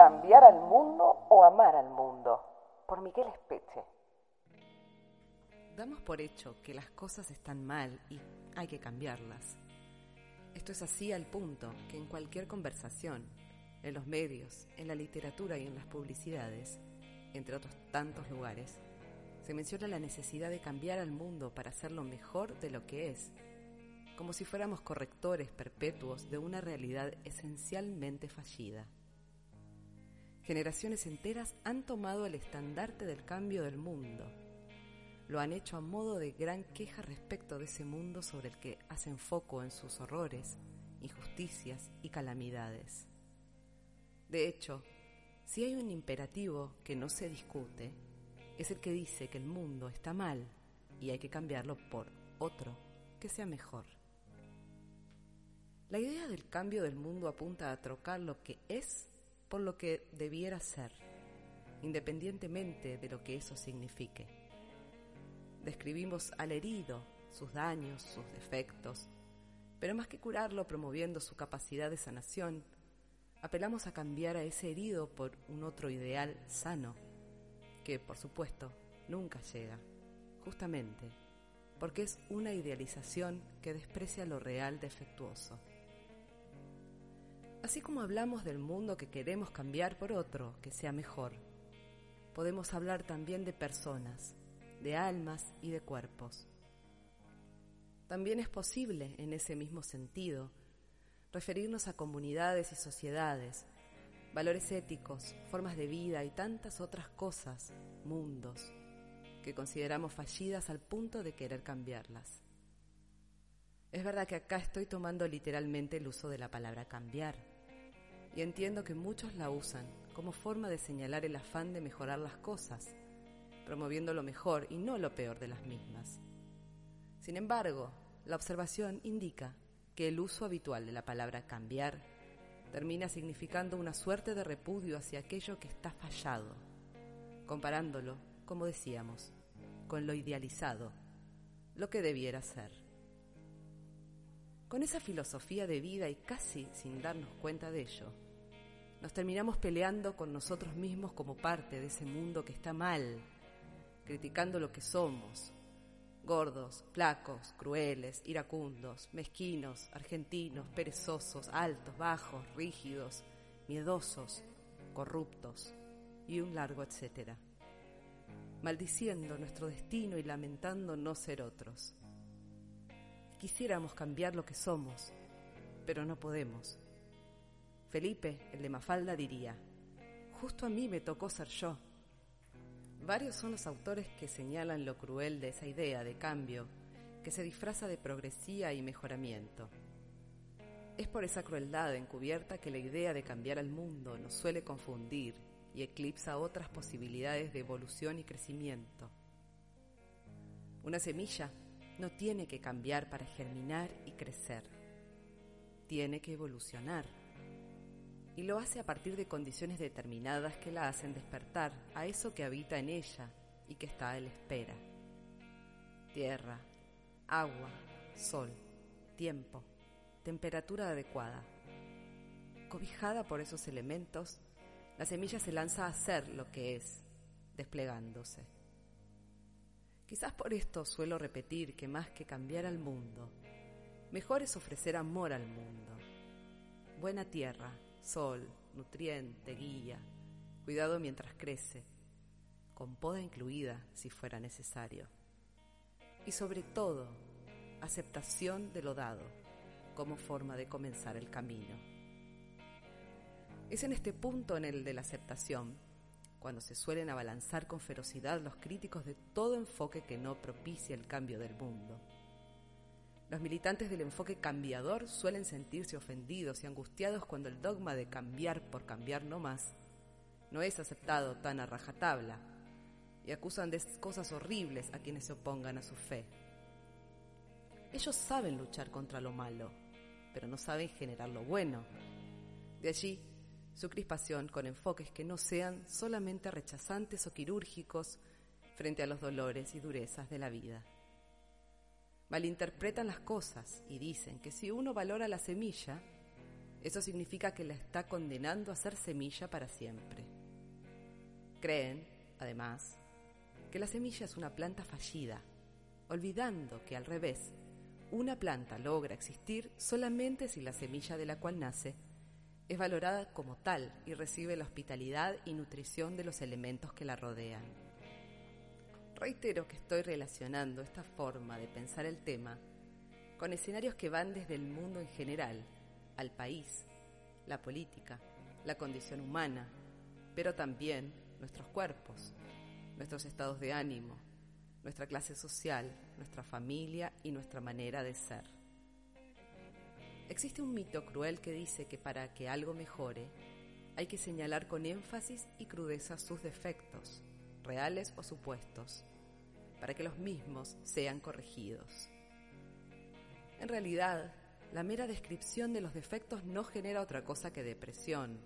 Cambiar al mundo o amar al mundo. Por Miguel Espeche. Damos por hecho que las cosas están mal y hay que cambiarlas. Esto es así al punto que en cualquier conversación, en los medios, en la literatura y en las publicidades, entre otros tantos lugares, se menciona la necesidad de cambiar al mundo para hacerlo mejor de lo que es, como si fuéramos correctores perpetuos de una realidad esencialmente fallida. Generaciones enteras han tomado el estandarte del cambio del mundo. Lo han hecho a modo de gran queja respecto de ese mundo sobre el que hacen foco en sus horrores, injusticias y calamidades. De hecho, si hay un imperativo que no se discute, es el que dice que el mundo está mal y hay que cambiarlo por otro que sea mejor. La idea del cambio del mundo apunta a trocar lo que es por lo que debiera ser, independientemente de lo que eso signifique. Describimos al herido, sus daños, sus defectos, pero más que curarlo promoviendo su capacidad de sanación, apelamos a cambiar a ese herido por un otro ideal sano, que por supuesto nunca llega, justamente porque es una idealización que desprecia lo real defectuoso. Así como hablamos del mundo que queremos cambiar por otro que sea mejor, podemos hablar también de personas, de almas y de cuerpos. También es posible, en ese mismo sentido, referirnos a comunidades y sociedades, valores éticos, formas de vida y tantas otras cosas, mundos, que consideramos fallidas al punto de querer cambiarlas. Es verdad que acá estoy tomando literalmente el uso de la palabra cambiar, y entiendo que muchos la usan como forma de señalar el afán de mejorar las cosas, promoviendo lo mejor y no lo peor de las mismas. Sin embargo, la observación indica que el uso habitual de la palabra cambiar termina significando una suerte de repudio hacia aquello que está fallado, comparándolo, como decíamos, con lo idealizado, lo que debiera ser. Con esa filosofía de vida y casi sin darnos cuenta de ello, nos terminamos peleando con nosotros mismos como parte de ese mundo que está mal, criticando lo que somos, gordos, flacos, crueles, iracundos, mezquinos, argentinos, perezosos, altos, bajos, rígidos, miedosos, corruptos y un largo etcétera, maldiciendo nuestro destino y lamentando no ser otros. Quisiéramos cambiar lo que somos, pero no podemos. Felipe, el de Mafalda, diría, justo a mí me tocó ser yo. Varios son los autores que señalan lo cruel de esa idea de cambio que se disfraza de progresía y mejoramiento. Es por esa crueldad encubierta que la idea de cambiar al mundo nos suele confundir y eclipsa otras posibilidades de evolución y crecimiento. Una semilla no tiene que cambiar para germinar y crecer. Tiene que evolucionar. Y lo hace a partir de condiciones determinadas que la hacen despertar a eso que habita en ella y que está a la espera. Tierra, agua, sol, tiempo, temperatura adecuada. Cobijada por esos elementos, la semilla se lanza a ser lo que es, desplegándose. Quizás por esto suelo repetir que más que cambiar al mundo, mejor es ofrecer amor al mundo. Buena tierra, sol, nutriente, guía, cuidado mientras crece, con poda incluida si fuera necesario. Y sobre todo, aceptación de lo dado como forma de comenzar el camino. Es en este punto en el de la aceptación cuando se suelen abalanzar con ferocidad los críticos de todo enfoque que no propicia el cambio del mundo. Los militantes del enfoque cambiador suelen sentirse ofendidos y angustiados cuando el dogma de cambiar por cambiar no más no es aceptado tan a rajatabla y acusan de cosas horribles a quienes se opongan a su fe. Ellos saben luchar contra lo malo, pero no saben generar lo bueno. De allí su crispación con enfoques que no sean solamente rechazantes o quirúrgicos frente a los dolores y durezas de la vida. Malinterpretan las cosas y dicen que si uno valora la semilla, eso significa que la está condenando a ser semilla para siempre. Creen, además, que la semilla es una planta fallida, olvidando que al revés, una planta logra existir solamente si la semilla de la cual nace es valorada como tal y recibe la hospitalidad y nutrición de los elementos que la rodean. Reitero que estoy relacionando esta forma de pensar el tema con escenarios que van desde el mundo en general, al país, la política, la condición humana, pero también nuestros cuerpos, nuestros estados de ánimo, nuestra clase social, nuestra familia y nuestra manera de ser. Existe un mito cruel que dice que para que algo mejore, hay que señalar con énfasis y crudeza sus defectos, reales o supuestos, para que los mismos sean corregidos. En realidad, la mera descripción de los defectos no genera otra cosa que depresión,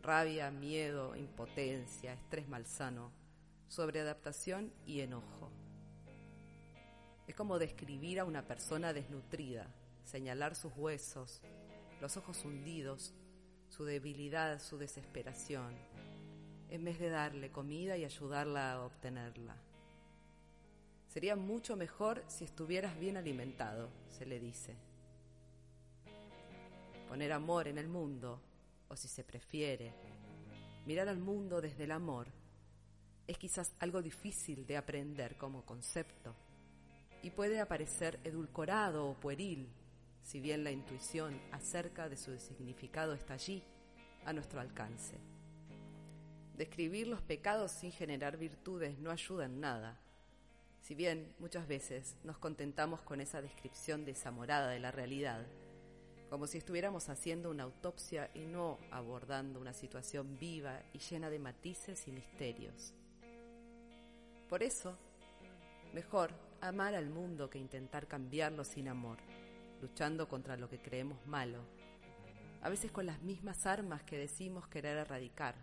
rabia, miedo, impotencia, estrés malsano, sobreadaptación y enojo. Es como describir a una persona desnutrida, señalar sus huesos, los ojos hundidos, su debilidad, su desesperación, en vez de darle comida y ayudarla a obtenerla. Sería mucho mejor si estuvieras bien alimentado, se le dice. Poner amor en el mundo, o si se prefiere, mirar al mundo desde el amor, es quizás algo difícil de aprender como concepto y puede aparecer edulcorado o pueril si bien la intuición acerca de su significado está allí, a nuestro alcance. Describir los pecados sin generar virtudes no ayuda en nada. Si bien muchas veces nos contentamos con esa descripción desamorada de la realidad, como si estuviéramos haciendo una autopsia y no abordando una situación viva y llena de matices y misterios. Por eso, mejor amar al mundo que intentar cambiarlo sin amor luchando contra lo que creemos malo, a veces con las mismas armas que decimos querer erradicar.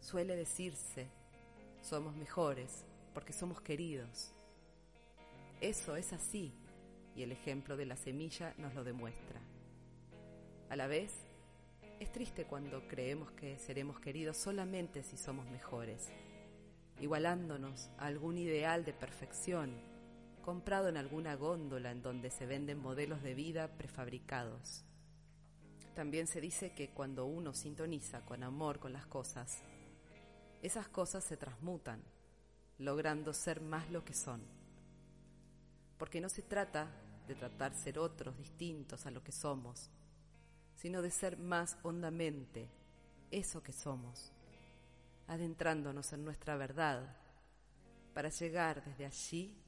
Suele decirse, somos mejores porque somos queridos. Eso es así y el ejemplo de la semilla nos lo demuestra. A la vez, es triste cuando creemos que seremos queridos solamente si somos mejores, igualándonos a algún ideal de perfección comprado en alguna góndola en donde se venden modelos de vida prefabricados. También se dice que cuando uno sintoniza con amor con las cosas, esas cosas se transmutan, logrando ser más lo que son. Porque no se trata de tratar ser otros distintos a lo que somos, sino de ser más hondamente eso que somos, adentrándonos en nuestra verdad, para llegar desde allí